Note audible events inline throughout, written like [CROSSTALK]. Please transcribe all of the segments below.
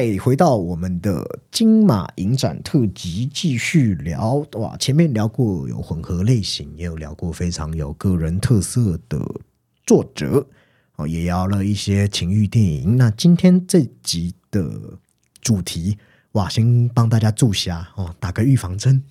嗨，回到我们的金马影展特辑，继续聊哇。前面聊过有混合类型，也有聊过非常有个人特色的作者哦，也聊了一些情欲电影。那今天这集的主题哇，先帮大家注下哦，打个预防针。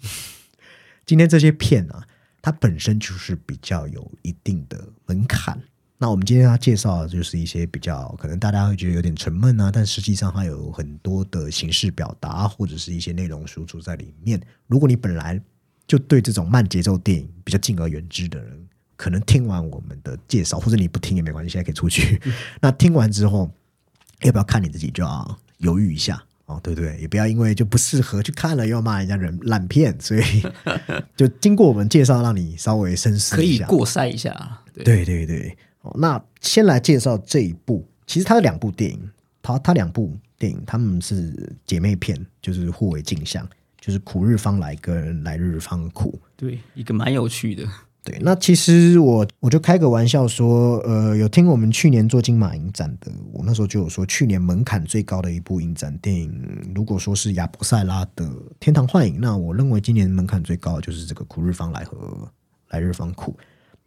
今天这些片啊，它本身就是比较有一定的门槛。那我们今天要介绍的就是一些比较可能大家会觉得有点沉闷啊，但实际上它有很多的形式表达或者是一些内容输出在里面。如果你本来就对这种慢节奏电影比较敬而远之的人，可能听完我们的介绍，或者你不听也没关系，现在可以出去。[LAUGHS] 那听完之后，要不要看你自己就要犹豫一下哦，对不对？也不要因为就不适合去看了，又要骂人家人烂片，所以 [LAUGHS] 就经过我们介绍，让你稍微深思一下可以。过筛一下。对，对对那先来介绍这一部，其实它有两部电影，它它两部电影，他们是姐妹片，就是互为镜像，就是《苦日方来》跟《来日方苦》。对，一个蛮有趣的。对，那其实我我就开个玩笑说，呃，有听我们去年做金马影展的，我那时候就有说，去年门槛最高的一部影展电影，如果说是亚伯塞拉的《天堂幻影》，那我认为今年门槛最高的就是这个《苦日方来》和《来日方苦》。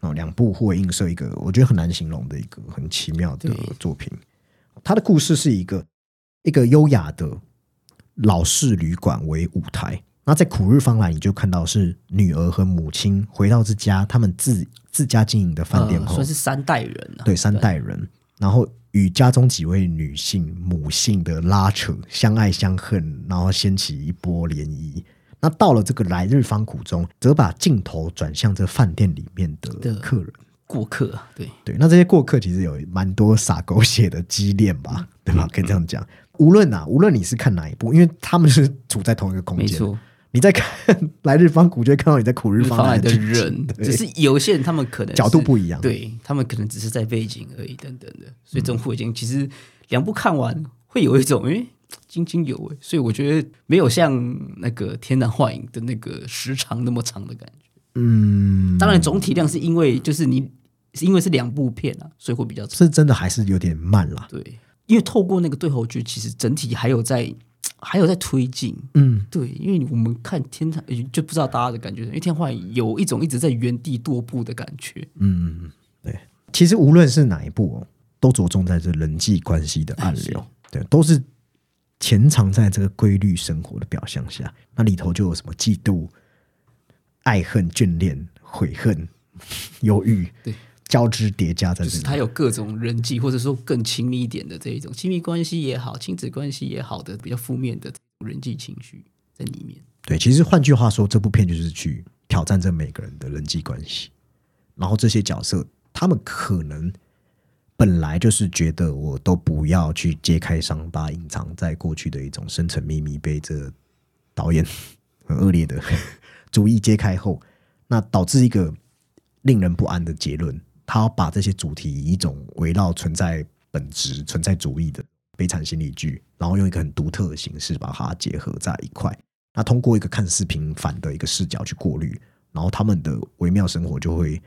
哦，两部互为映射，一个我觉得很难形容的一个很奇妙的作品。它的故事是一个一个优雅的老式旅馆为舞台。那在苦日方来，你就看到是女儿和母亲回到自家他们自自家经营的饭店后，算是三代人啊。对三代人，然后与家中几位女性母性的拉扯，相爱相恨，然后掀起一波涟漪。那到了这个来日方苦中，则把镜头转向这饭店里面的客人过客。对对，那这些过客其实有蛮多洒狗血的激恋吧，对吧？可以这样讲。无论啊，无论你是看哪一部，因为他们是处在同一个空间，没错。你在看 [LAUGHS] 来日方苦，就会看到你在苦日方来的人，只是有些人他们可能角度不一样，对他们可能只是在背景而已，等等的。所以这种互景其实两部看完会有一种诶。津津有味，所以我觉得没有像那个《天堂幻影》的那个时长那么长的感觉。嗯，当然总体量是因为就是你是因为是两部片啊，所以会比较是真的还是有点慢啦。对，因为透过那个对后剧，其实整体还有在还有在推进。嗯，对，因为我们看《天堂》就不知道大家的感觉，因为《天幻影》有一种一直在原地踱步的感觉。嗯，对。其实无论是哪一部哦，都着重在这人际关系的暗流，对，都是。潜藏在这个规律生活的表象下，那里头就有什么嫉妒、爱恨、眷恋、悔恨、[LAUGHS] 忧郁，对，交织叠加在这里。它有各种人际，或者说更亲密一点的这一种亲密关系也好，亲子关系也好的比较负面的人际情绪在里面。对，其实换句话说，这部片就是去挑战这每个人的人际关系，然后这些角色他们可能。本来就是觉得我都不要去揭开伤疤，隐藏在过去的一种深层秘密，被这导演 [LAUGHS] 很恶劣的主意揭开后，那导致一个令人不安的结论。他把这些主题以一种围绕存在本质、存在主义的悲惨心理剧，然后用一个很独特的形式把它结合在一块。那通过一个看似平凡的一个视角去过滤，然后他们的微妙生活就会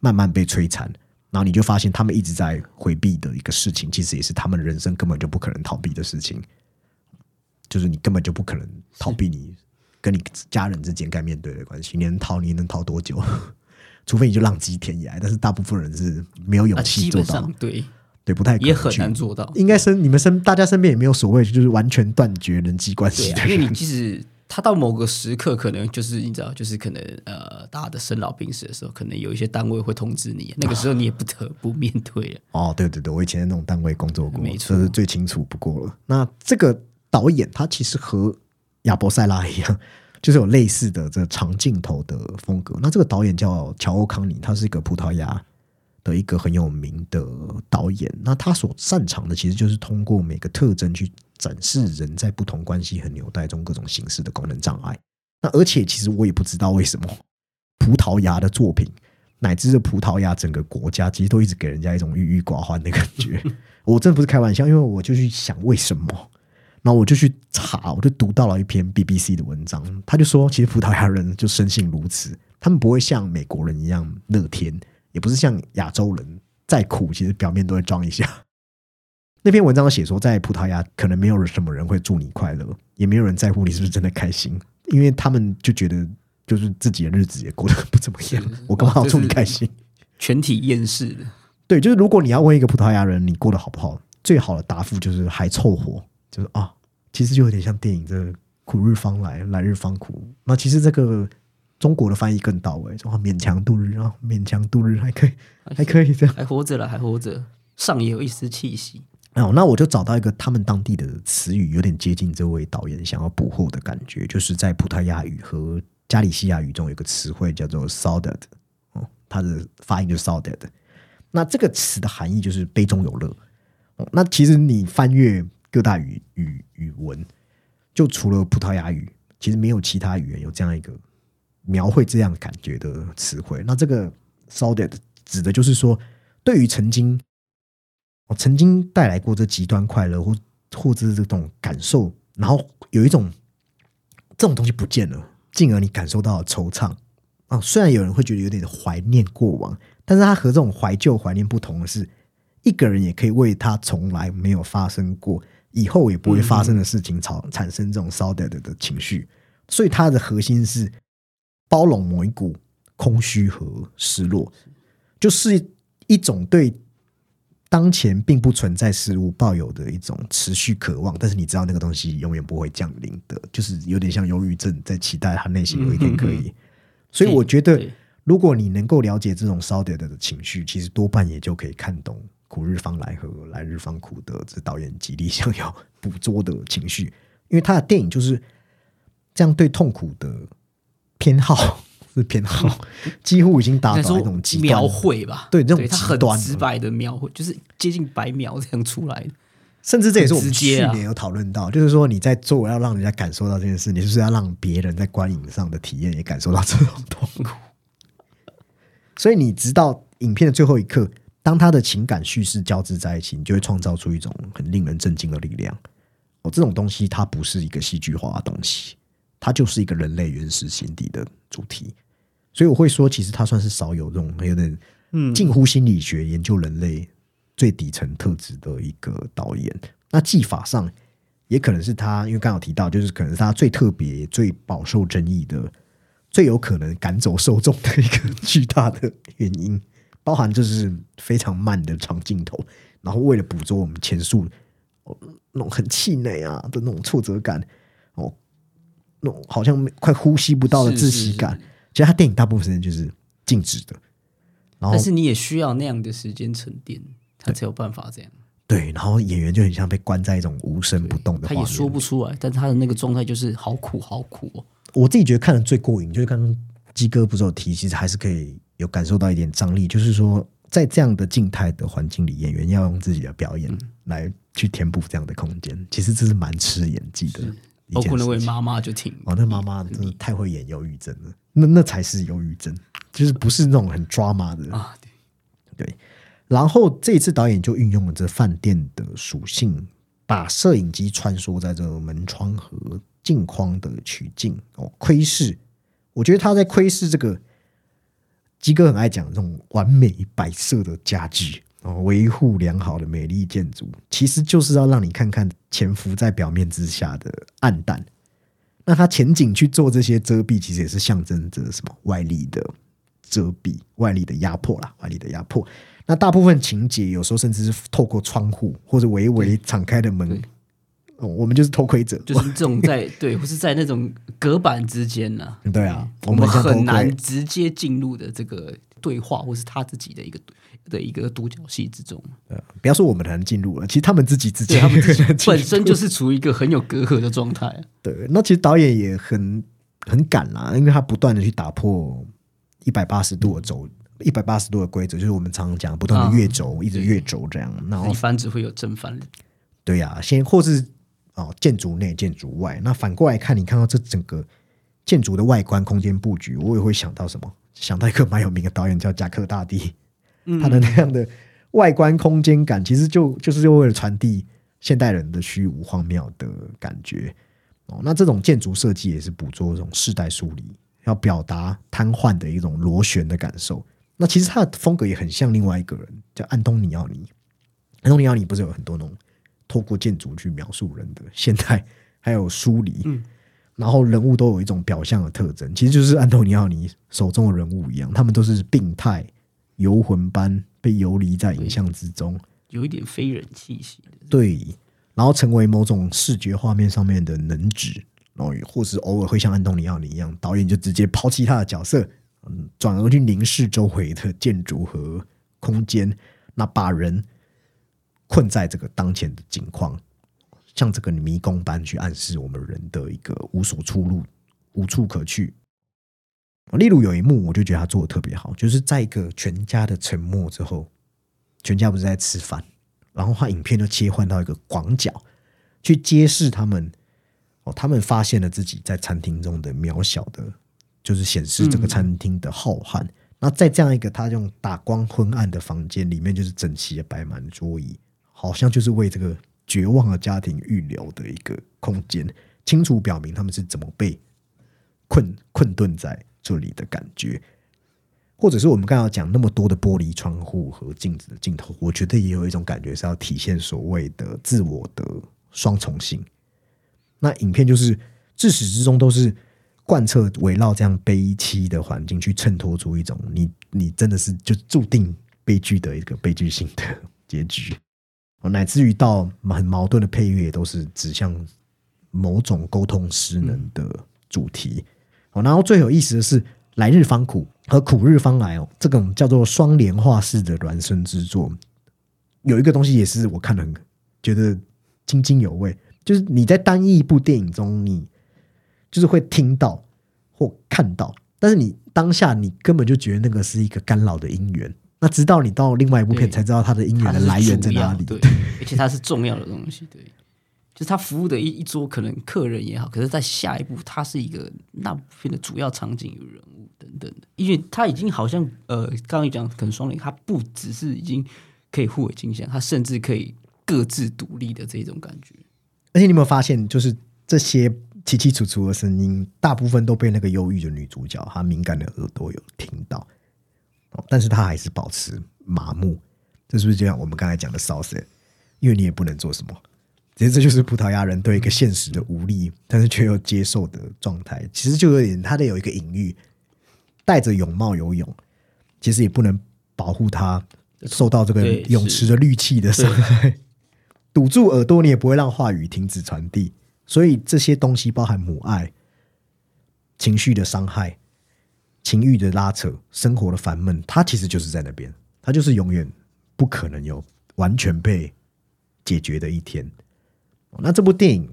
慢慢被摧残。然后你就发现，他们一直在回避的一个事情，其实也是他们人生根本就不可能逃避的事情。就是你根本就不可能逃避你跟你家人之间该面对的关系。你能逃，你能逃多久？[LAUGHS] 除非你就浪迹天涯。但是大部分人是没有勇气做到。对对，不太也很难做到。应该身你们身大家身边也没有所谓，就是完全断绝人际关系的。因为你即使。他到某个时刻，可能就是你知道，就是可能呃，大家的生老病死的时候，可能有一些单位会通知你，那个时候你也不得不面对。[LAUGHS] 哦，对对对，我以前在那种单位工作过，没错，是最清楚不过了。那这个导演他其实和亚伯塞拉一样，[LAUGHS] 就是有类似的这长镜头的风格。那这个导演叫乔欧康尼，他是一个葡萄牙的一个很有名的导演。那他所擅长的其实就是通过每个特征去。展示人在不同关系和纽带中各种形式的功能障碍。那而且，其实我也不知道为什么葡萄牙的作品，乃至是葡萄牙整个国家，其实都一直给人家一种郁郁寡欢的感觉。[LAUGHS] 我真的不是开玩笑，因为我就去想为什么，然后我就去查，我就读到了一篇 BBC 的文章，他就说，其实葡萄牙人就生性如此，他们不会像美国人一样乐天，也不是像亚洲人再苦，其实表面都会装一下。[LAUGHS] 那篇文章写说，在葡萄牙可能没有什么人会祝你快乐，也没有人在乎你是不是真的开心，因为他们就觉得就是自己的日子也过得不怎么样，[LAUGHS] 我干嘛要祝你开心？全体厌世的。对，就是如果你要问一个葡萄牙人你过得好不好，最好的答复就是还凑合，就是啊，其实就有点像电影这个“苦日方来，来日方苦”。那其实这个中国的翻译更到位，说勉强度日啊，勉强度日还可以，还可以这样。还活着了，还活着，上也有一丝气息。哦，那我就找到一个他们当地的词语，有点接近这位导演想要捕获的感觉，就是在葡萄牙语和加利西亚语中有个词汇叫做 “saudade”，哦，它的发音就是 “saudade”。那这个词的含义就是杯中有乐。哦，那其实你翻阅各大语语语文，就除了葡萄牙语，其实没有其他语言有这样一个描绘这样感觉的词汇。那这个 “saudade” 指的就是说，对于曾经。我曾经带来过这极端快乐，或或者是这种感受，然后有一种这种东西不见了，进而你感受到了惆怅啊。虽然有人会觉得有点怀念过往，但是他和这种怀旧怀念不同的是，一个人也可以为他从来没有发生过、以后也不会发生的事情产产生这种 s o d 的情绪。所以它的核心是包容某一股空虚和失落，就是一种对。当前并不存在事物抱有的一种持续渴望，但是你知道那个东西永远不会降临的，就是有点像忧郁症，在期待他内心有一天可以。所以我觉得，如果你能够了解这种烧点的情绪，其实多半也就可以看懂“苦日方来”和“来日方苦”的这导演极力想要捕捉的情绪，因为他的电影就是这样对痛苦的偏好。[LAUGHS] 是偏好，几乎已经达到一种极描绘吧？对，这种极端直白的描绘，就是接近白描这样出来的。甚至这也是我们去年有讨论到，就是说你在做要让人家感受到这件事，你是不是要让别人在观影上的体验也感受到这种痛苦？[LAUGHS] 所以你直到影片的最后一刻，当他的情感叙事交织在一起，你就会创造出一种很令人震惊的力量。哦，这种东西它不是一个戏剧化的东西，它就是一个人类原始心底的主题。所以我会说，其实他算是少有这种有点嗯近乎心理学研究人类最底层特质的一个导演。那技法上也可能是他，因为刚好提到，就是可能是他最特别、最饱受争议的、最有可能赶走受众的一个巨大的原因，包含就是非常慢的长镜头，然后为了捕捉我们前述哦那种很气馁啊的那种挫折感哦，那种好像快呼吸不到的窒息感。其实他电影大部分时间就是静止的，然后但是你也需要那样的时间沉淀，他才有办法这样。对，然后演员就很像被关在一种无声不动的，他也说不出来，但是他的那个状态就是好苦好苦哦。我自己觉得看的最过瘾，就是刚刚鸡哥不是有提，其实还是可以有感受到一点张力，就是说在这样的静态的环境里，演员要用自己的表演来去填补这样的空间，其实这是蛮吃演技的。包括那位妈妈就挺哦，那妈妈真的太会演忧郁症了，那那才是忧郁症，就是不是那种很抓马的啊。对，然后这一次导演就运用了这饭店的属性，把摄影机穿梭在这个门窗和镜框的取景哦，窥视。我觉得他在窥视这个基哥很爱讲这种完美摆设的家具。哦，维护良好的美丽建筑，其实就是要让你看看潜伏在表面之下的暗淡。那他前景去做这些遮蔽，其实也是象征着什么外力的遮蔽、外力的压迫啦，外力的压迫。那大部分情节有时候甚至是透过窗户或者微微敞开的门，哦，我们就是偷窥者，就是这种在对，或是在那种隔板之间呢？对啊，我们很难直接进入的这个对话，或是他自己的一个。的一个独角戏之中，呃，不要说我们能进入了，其实他们自己之间，他们 [LAUGHS] 本身就是处于一个很有隔阂的状态。对，那其实导演也很很敢啦，因为他不断的去打破一百八十度的轴，一百八十度的规则，就是我们常常讲不断的越轴，一直越轴这样。然后翻只会有正反。对呀，先或是哦，建筑内、建筑外。那反过来看，你看到这整个建筑的外观、空间布局，我也会想到什么？想到一个蛮有名的导演叫贾克大帝。它的那样的外观空间感，其实就就是为了传递现代人的虚无荒谬的感觉哦。那这种建筑设计也是捕捉这种世代疏离，要表达瘫痪的一种螺旋的感受。那其实他的风格也很像另外一个人，叫安东尼奥尼。安东尼奥尼不是有很多那种透过建筑去描述人的现代，还有疏离，然后人物都有一种表象的特征，其实就是安东尼奥尼手中的人物一样，他们都是病态游魂般被游离在影像之中，有一点非人气息的。对，然后成为某种视觉画面上面的能指，然后或是偶尔会像安东尼奥尼一样，导演就直接抛弃他的角色，嗯，转而去凝视周围的建筑和空间，那把人困在这个当前的境况，像这个迷宫般去暗示我们人的一个无所出路、无处可去。例如有一幕，我就觉得他做的特别好，就是在一个全家的沉默之后，全家不是在吃饭，然后他影片就切换到一个广角，去揭示他们哦，他们发现了自己在餐厅中的渺小的，就是显示这个餐厅的浩瀚。那在这样一个他用打光昏暗的房间里面，就是整齐的摆满桌椅，好像就是为这个绝望的家庭预留的一个空间，清楚表明他们是怎么被困困顿在这里的感觉。或者是我们刚刚讲那么多的玻璃窗户和镜子的镜头，我觉得也有一种感觉是要体现所谓的自我的双重性。那影片就是自始至终都是贯彻围绕这样悲凄的环境去衬托出一种你你真的是就注定悲剧的一个悲剧性的结局，乃至于到很矛盾的配乐都是指向某种沟通失能的主题。哦，然后最有意思的是。来日方苦和苦日方来哦，这种叫做双联化式的孪生之作，有一个东西也是我看了觉得津津有味，就是你在单一一部电影中，你就是会听到或看到，但是你当下你根本就觉得那个是一个干扰的因缘，那直到你到另外一部片才知道它的因缘的来源在哪里，对，[LAUGHS] 而且它是重要的东西，对。就是他服务的一一桌，可能客人也好，可是，在下一步，他是一个那部片的主要场景与人物等等的，因为他已经好像呃，刚刚讲可能双联，他不只是已经可以互为镜像，他甚至可以各自独立的这种感觉。而且你有没有发现，就是这些凄凄楚楚的声音，大部分都被那个忧郁的女主角她敏感的耳朵有听到，哦但是她还是保持麻木。这是不是就像我们刚才讲的骚色？因为你也不能做什么。其实这就是葡萄牙人对一个现实的无力，但是却又接受的状态。其实就有点，他得有一个隐喻，戴着泳帽游泳，其实也不能保护他受到这个泳池的氯气的伤害。堵住耳朵，你也不会让话语停止传递。所以这些东西包含母爱、情绪的伤害、情欲的拉扯、生活的烦闷，它其实就是在那边，它就是永远不可能有完全被解决的一天。那这部电影，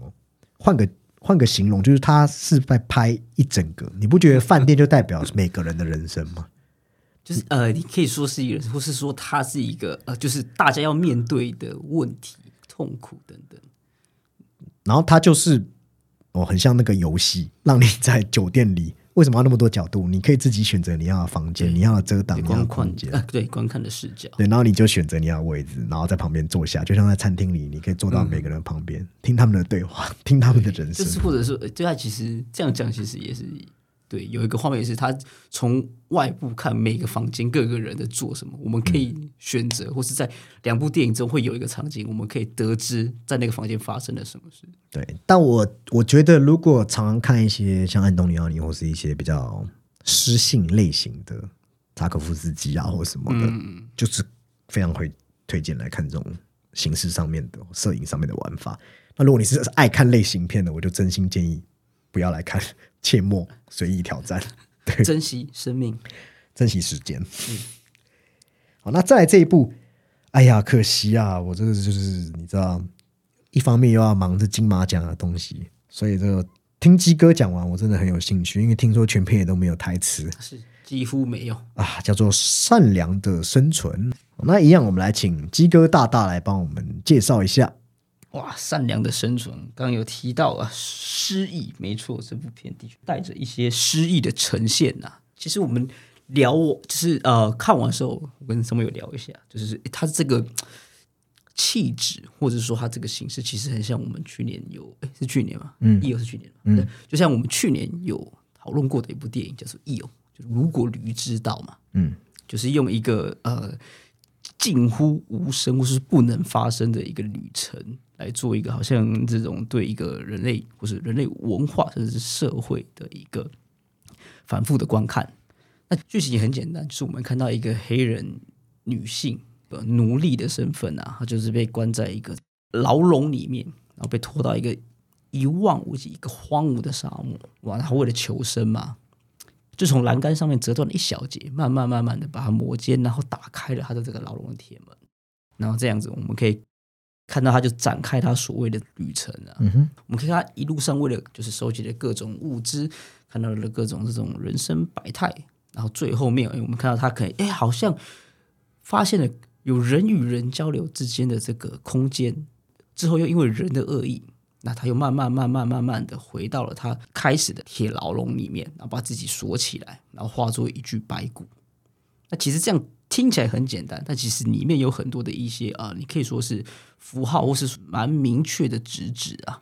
换个换个形容，就是他是在拍一整个。你不觉得饭店就代表每个人的人生吗？[LAUGHS] 就是呃，你可以说是一个，或是说他是一个呃，就是大家要面对的问题、痛苦等等。然后他就是哦，很像那个游戏，让你在酒店里。为什么要那么多角度？你可以自己选择你要的房间，你要的遮挡，你要的空间，对观看的视角。对，然后你就选择你要的位置，然后在旁边坐下，就像在餐厅里，你可以坐到每个人旁边，听他们的对话，听他们的人生。就是或者说，对啊其实这样讲，其实也是。对，有一个画面是他从外部看每个房间各个人在做什么，我们可以选择，或是在两部电影中会有一个场景，我们可以得知在那个房间发生了什么事。对，但我我觉得如果常常看一些像安东尼奥尼或是一些比较诗性类型的扎可夫斯基啊或什么的，就是非常会推荐来看这种形式上面的摄影上面的玩法。那如果你是爱看类型片的，我就真心建议不要来看。[LAUGHS] 切莫随意挑战，对，珍惜生命，珍惜时间。嗯，好，那再来这一步，哎呀，可惜啊，我这个就是你知道，一方面又要忙着金马奖的东西，所以这个听鸡哥讲完，我真的很有兴趣，因为听说全片也都没有台词，是几乎没有啊，叫做善良的生存。那一样，我们来请鸡哥大大来帮我们介绍一下。哇，善良的生存，刚刚有提到啊，诗意，没错，这部片的确带着一些诗意的呈现呐。其实我们聊，就是呃，看完时候，我跟什么有聊一下，就是他这个气质，或者说他这个形式，其实很像我们去年有，哎，是去年吗？嗯，义友是去年，嗯，就像我们去年有讨论过的一部电影，叫做《义友》，就如果驴知道嘛，嗯，就是用一个呃近乎无声或是不能发生的一个旅程。来做一个好像这种对一个人类或是人类文化甚至是社会的一个反复的观看。那剧情也很简单，就是我们看到一个黑人女性呃奴隶的身份啊，她就是被关在一个牢笼里面，然后被拖到一个一望无际、一个荒芜的沙漠。哇，她为了求生嘛，就从栏杆上面折断了一小节，慢慢慢慢的把它磨尖，然后打开了她的这个牢笼的铁门。然后这样子，我们可以看到他就展开他所谓的旅程啊。嗯哼，我们可以看他一路上为了就是收集的各种物资，看到了各种这种人生百态，然后最后面，哎，我们看到他可以，哎，好像发现了有人与人交流之间的这个空间，之后又因为人的恶意，那他又慢慢慢慢慢慢的回到了他开始的铁牢笼里面，然后把自己锁起来，然后化作一具白骨。那其实这样听起来很简单，但其实里面有很多的一些啊，你可以说是符号，或是蛮明确的直指啊。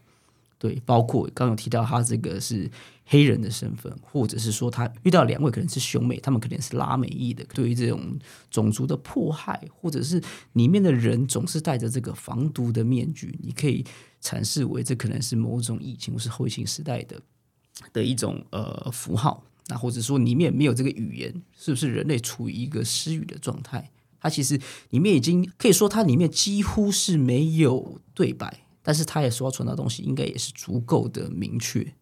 对，包括刚有提到他这个是黑人的身份，或者是说他遇到两位可能是兄妹，他们可能是拉美裔的，对于这种种族的迫害，或者是里面的人总是戴着这个防毒的面具，你可以阐释为这可能是某种疫情或是后疫情时代的的一种呃符号。那或者说里面没有这个语言，是不是人类处于一个失语的状态？它其实里面已经可以说，它里面几乎是没有对白，但是它也说要传达东西，应该也是足够的明确。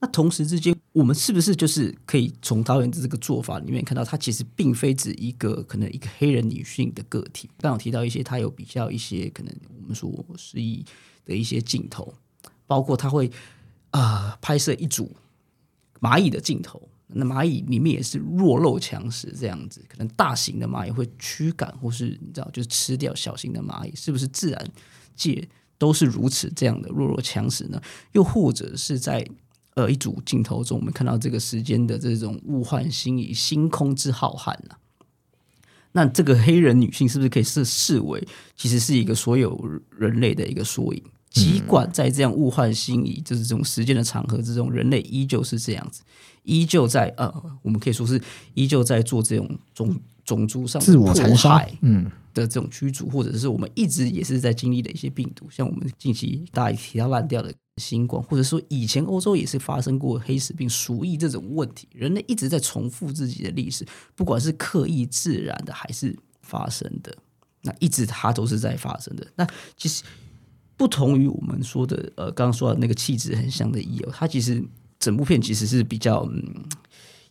那同时之间，我们是不是就是可以从导演的这个做法里面看到，它其实并非指一个可能一个黑人女性的个体？刚刚提到一些，它有比较一些可能我们说失忆的一些镜头，包括它会啊、拍摄一组蚂蚁的镜头。那蚂蚁里面也是弱肉强食这样子，可能大型的蚂蚁会驱赶，或是你知道，就是吃掉小型的蚂蚁，是不是自然界都是如此这样的弱肉强食呢？又或者是在呃一组镜头中，我们看到这个时间的这种物换星移、星空之浩瀚呢、那这个黑人女性是不是可以视视为其实是一个所有人类的一个缩影？尽管在这样物换星移，就是这种时间的长河之中，人类依旧是这样子，依旧在呃，我们可以说是依旧在做这种种种族上自我残杀害，嗯，的这种驱逐，或者是我们一直也是在经历的一些病毒，像我们近期大家也提到烂掉的新冠，或者说以前欧洲也是发生过黑死病、鼠疫这种问题，人类一直在重复自己的历史，不管是刻意、自然的还是发生的，那一直它都是在发生的。那其实不同于我们说的，呃，刚刚说的那个气质很像的 E.O，它其实整部片其实是比较嗯，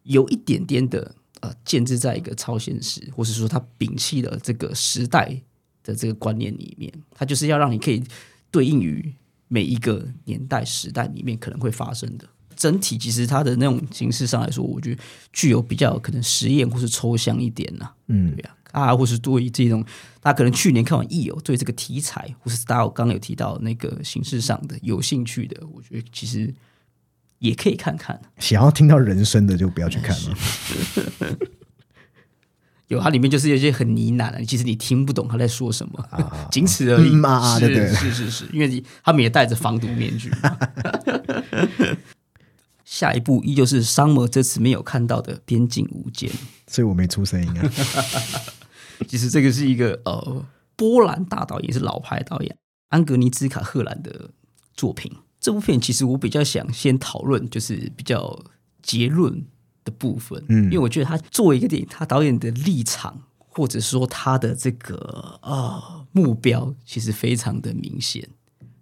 有一点点的呃，建制在一个超现实，或是说它摒弃了这个时代的这个观念里面，它就是要让你可以对应于每一个年代时代里面可能会发生的。整体其实它的那种形式上来说，我觉得具有比较可能实验或是抽象一点呐、嗯。对啊，啊，或是对于这种大家可能去年看完《义友》，对这个题材，或是大家刚刚有提到那个形式上的有兴趣的，我觉得其实也可以看看。想要听到人声的就不要去看了。[LAUGHS] 有它里面就是有一些很呢喃的，其实你听不懂他在说什么，啊 [LAUGHS] 仅此而已。嗯啊啊是是是是，因为你他们也戴着防毒面具。[LAUGHS] 下一步依旧是商摩这次没有看到的《边境无间》。所以我没出声音啊。其实这个是一个呃波兰大导演，也是老牌导演安格尼兹卡赫兰的作品。这部片其实我比较想先讨论，就是比较结论的部分，嗯因为我觉得他作为一个电影，他导演的立场或者说他的这个呃目标，其实非常的明显。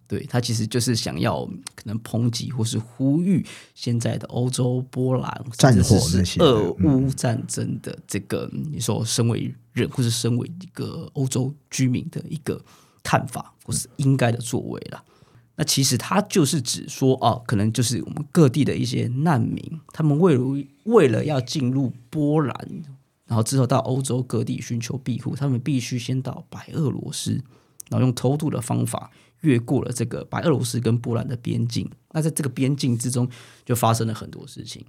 对他其实就是想要可能抨击或是呼吁现在的欧洲、波兰战火那些俄乌战争的这个，你说身为人或是身为一个欧洲居民的一个看法，或是应该的作为啦。那其实它就是指说，哦，可能就是我们各地的一些难民，他们为为了要进入波兰，然后之后到欧洲各地寻求庇护，他们必须先到白俄罗斯，然后用偷渡的方法越过了这个白俄罗斯跟波兰的边境。那在这个边境之中，就发生了很多事情。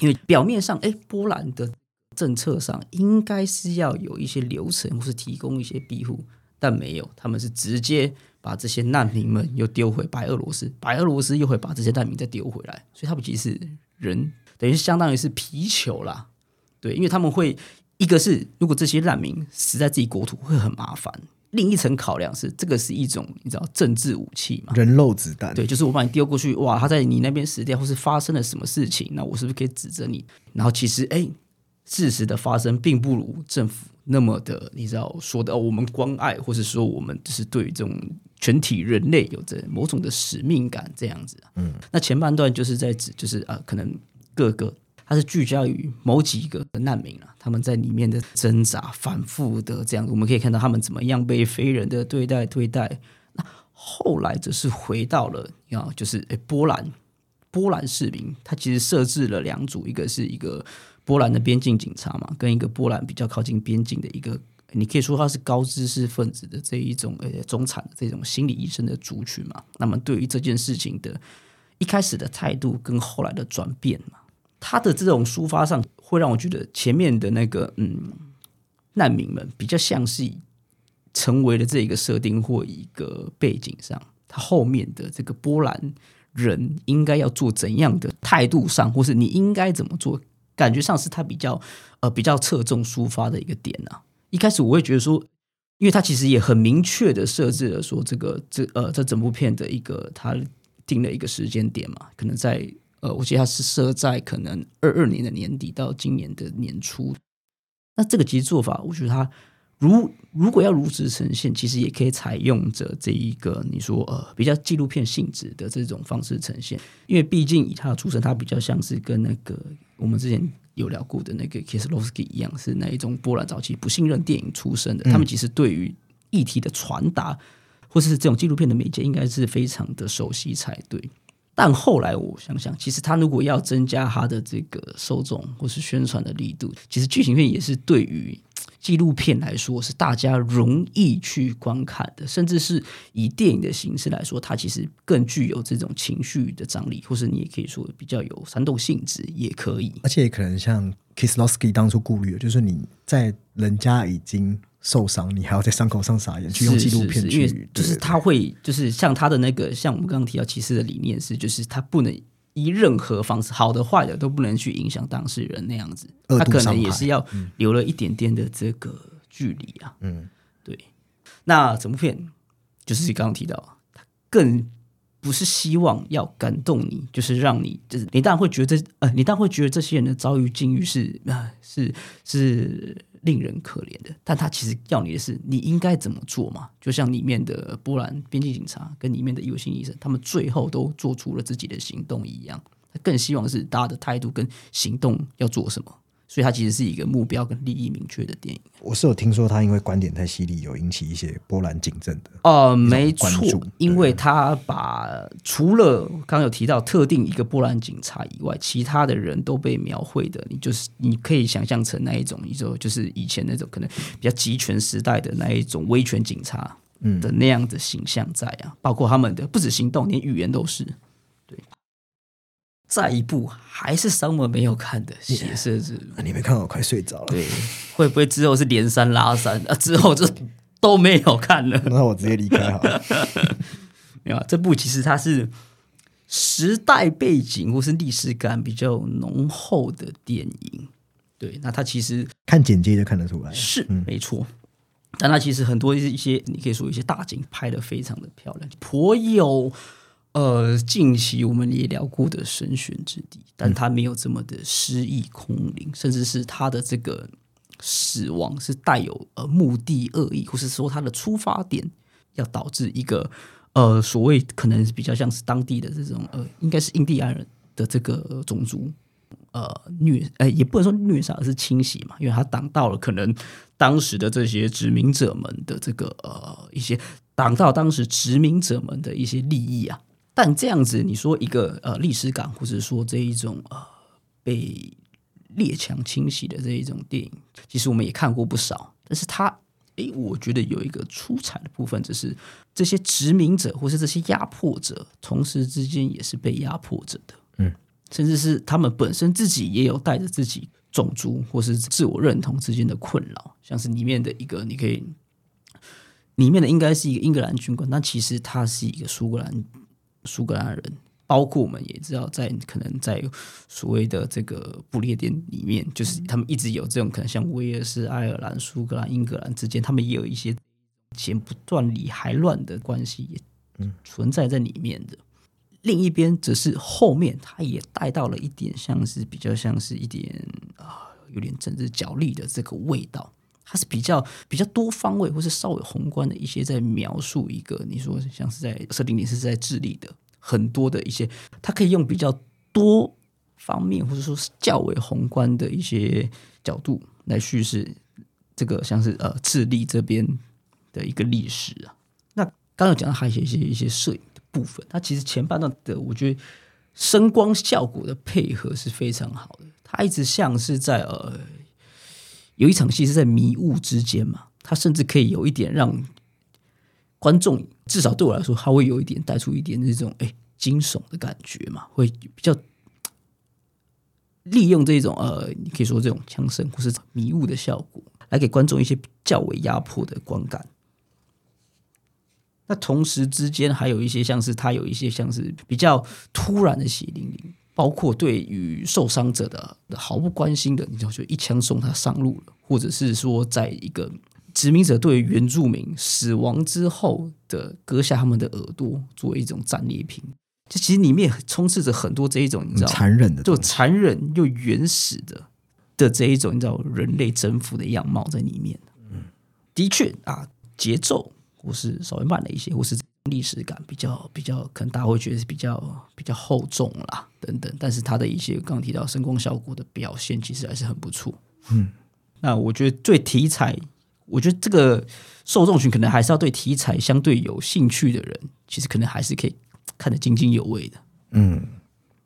因为表面上，哎，波兰的政策上应该是要有一些流程，或是提供一些庇护，但没有，他们是直接把这些难民们又丢回白俄罗斯，白俄罗斯又会把这些难民再丢回来，所以他们其实是人等于是相当于是皮球啦，对，因为他们会一个是如果这些难民死在自己国土会很麻烦，另一层考量是，这个是一种你知道政治武器嘛？人肉子弹，对，就是我把你丢过去，哇，他在你那边死掉，或是发生了什么事情，那我是不是可以指责你？然后其实，哎，事实的发生并不如政府那么的，你知道说的，哦，我们关爱，或是说我们就是对于这种全体人类有着某种的使命感这样子。嗯，那前半段就是在指，就是啊，可能各个。它是聚焦于某几个难民啊，他们在里面的挣扎、反复的这样，我们可以看到他们怎么样被非人的对待对待。那后来则是回到了啊，就是诶波兰，波兰市民，他其实设置了两组，一个是一个波兰的边境警察嘛，跟一个波兰比较靠近边境的一个，你可以说他是高知识分子的这一种呃中产的这种心理医生的族群嘛。那么对于这件事情的一开始的态度跟后来的转变嘛。他的这种抒发上，会让我觉得前面的那个嗯难民们比较像是成为了这一个设定或一个背景上，他后面的这个波兰人应该要做怎样的态度上，或是你应该怎么做，感觉上是他比较呃比较侧重抒发的一个点啊。一开始我会觉得说，因为他其实也很明确的设置了说这个这呃这整部片的一个他定了一个时间点嘛，可能在。呃，我记得它是设在可能二二年的年底到今年的年初。那这个其实做法，我觉得它如如果要如实呈现，其实也可以采用着这一个你说呃比较纪录片性质的这种方式呈现。因为毕竟以他的出身，他比较像是跟那个我们之前有聊过的那个 Kieslowski 一样，是那一种波兰早期不信任电影出身的。他们其实对于议题的传达，或是这种纪录片的媒介，应该是非常的熟悉才对。但后来我想想，其实他如果要增加他的这个受众或是宣传的力度，其实剧情片也是对于纪录片来说是大家容易去观看的，甚至是以电影的形式来说，它其实更具有这种情绪的张力，或是你也可以说比较有煽动性质，也可以。而且可能像 Kislowski 当初顾虑的，就是你在人家已经。受伤，你还要在伤口上撒盐，去用纪录片去，就是他会，就是像他的那个，像我们刚刚提到骑士的理念是，就是他不能以任何方式，好的坏的都不能去影响当事人那样子，他可能也是要留了一点点的这个距离啊。嗯，对。那整部片就是刚刚提到，他更不是希望要感动你，就是让你，就是你当然会觉得，呃，你当然会觉得这些人的遭遇境遇是啊，是是。令人可怜的，但他其实要你的是你应该怎么做嘛？就像里面的波兰边境警察跟里面的医务医生，他们最后都做出了自己的行动一样。他更希望是大家的态度跟行动要做什么。所以它其实是一个目标跟利益明确的电影。我是有听说他因为观点太犀利，有引起一些波澜警政的。哦，没错，因为他把除了刚刚有提到特定一个波兰警察以外，其他的人都被描绘的，你就是你可以想象成那一种，你说就是以前那种可能比较集权时代的那一种威权警察的那样的形象在啊，包括他们的不止行动，连语言都是。再一部还是 Summer 没有看的写设置，你没看我快睡着了。对，会不会之后是连三拉三啊？之后就 [LAUGHS] 都没有看了。那我直接离开好了。[LAUGHS] 没有，这部其实它是时代背景或是历史感比较浓厚的电影。对，那它其实看简介就看得出来，是没错。但它其实很多一些，你可以说一些大景拍的非常的漂亮，颇有。呃，近期我们也聊过的神选之地，但他没有这么的诗意空灵，甚至是他的这个死亡是带有呃目的恶意，或是说他的出发点要导致一个呃所谓可能比较像是当地的这种呃应该是印第安人的这个种族呃虐呃也不能说虐杀，而是清洗嘛，因为他挡到了可能当时的这些殖民者们的这个呃一些挡到当时殖民者们的一些利益啊。但这样子，你说一个呃历史感，或者说这一种呃被列强清洗的这一种电影，其实我们也看过不少。但是它，诶，我觉得有一个出彩的部分，就是这些殖民者或是这些压迫者，同时之间也是被压迫着的。嗯，甚至是他们本身自己也有带着自己种族或是自我认同之间的困扰，像是里面的一个，你可以里面的应该是一个英格兰军官，但其实他是一个苏格兰。苏格兰人，包括我们也知道，在可能在所谓的这个不列颠里面，就是他们一直有这种可能，像威尔士、爱尔兰、苏格兰、英格兰之间，他们也有一些钱不断理还乱的关系也存在在里面的。另一边则是后面，他也带到了一点像是比较像是一点啊，有点政治角力的这个味道。它是比较比较多方位，或是稍微宏观的一些在描述一个，你说像是在设定你是在智利的很多的一些，它可以用比较多方面，或者说是较为宏观的一些角度来叙事这个像是呃智利这边的一个历史啊。那刚刚讲到还有一些一些摄影的部分，它其实前半段的我觉得声光效果的配合是非常好的，它一直像是在呃。有一场戏是在迷雾之间嘛，它甚至可以有一点让观众，至少对我来说，它会有一点带出一点那种哎惊悚的感觉嘛，会比较利用这种呃，你可以说这种枪声或是迷雾的效果，来给观众一些较为压迫的观感。那同时之间还有一些像是它有一些像是比较突然的血淋淋。包括对于受伤者的毫不关心的，你就就一枪送他上路了，或者是说，在一个殖民者对原住民死亡之后的割下他们的耳朵作为一种战利品，就其实里面充斥着很多这一种你知道残忍的，就残忍又原始的的这一种你知道人类征服的样貌在里面。嗯，的确啊，节奏或是稍微慢了一些，或是。历史感比较比较，可能大家会觉得是比较比较厚重啦，等等。但是它的一些刚刚提到声光效果的表现，其实还是很不错。嗯，那我觉得对题材，我觉得这个受众群可能还是要对题材相对有兴趣的人，其实可能还是可以看得津津有味的。嗯，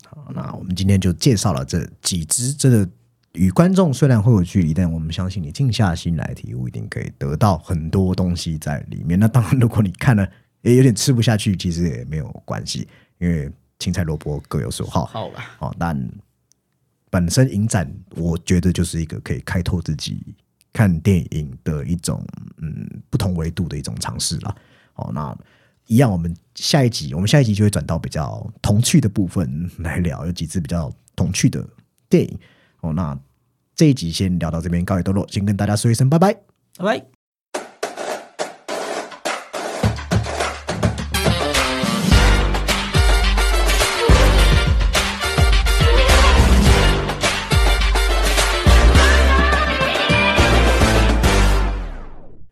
好，那我们今天就介绍了这几支，真的与观众虽然会有距离，但我们相信你静下心来体悟，一定可以得到很多东西在里面。那当然，如果你看了。也有点吃不下去，其实也没有关系，因为青菜萝卜各有所好。好了，哦，但本身影展，我觉得就是一个可以开拓自己看电影的一种嗯不同维度的一种尝试了。哦，那一样，我们下一集，我们下一集就会转到比较童趣的部分来聊，有几支比较童趣的电影。哦，那这一集先聊到这边，告一段落，先跟大家说一声拜拜，拜拜。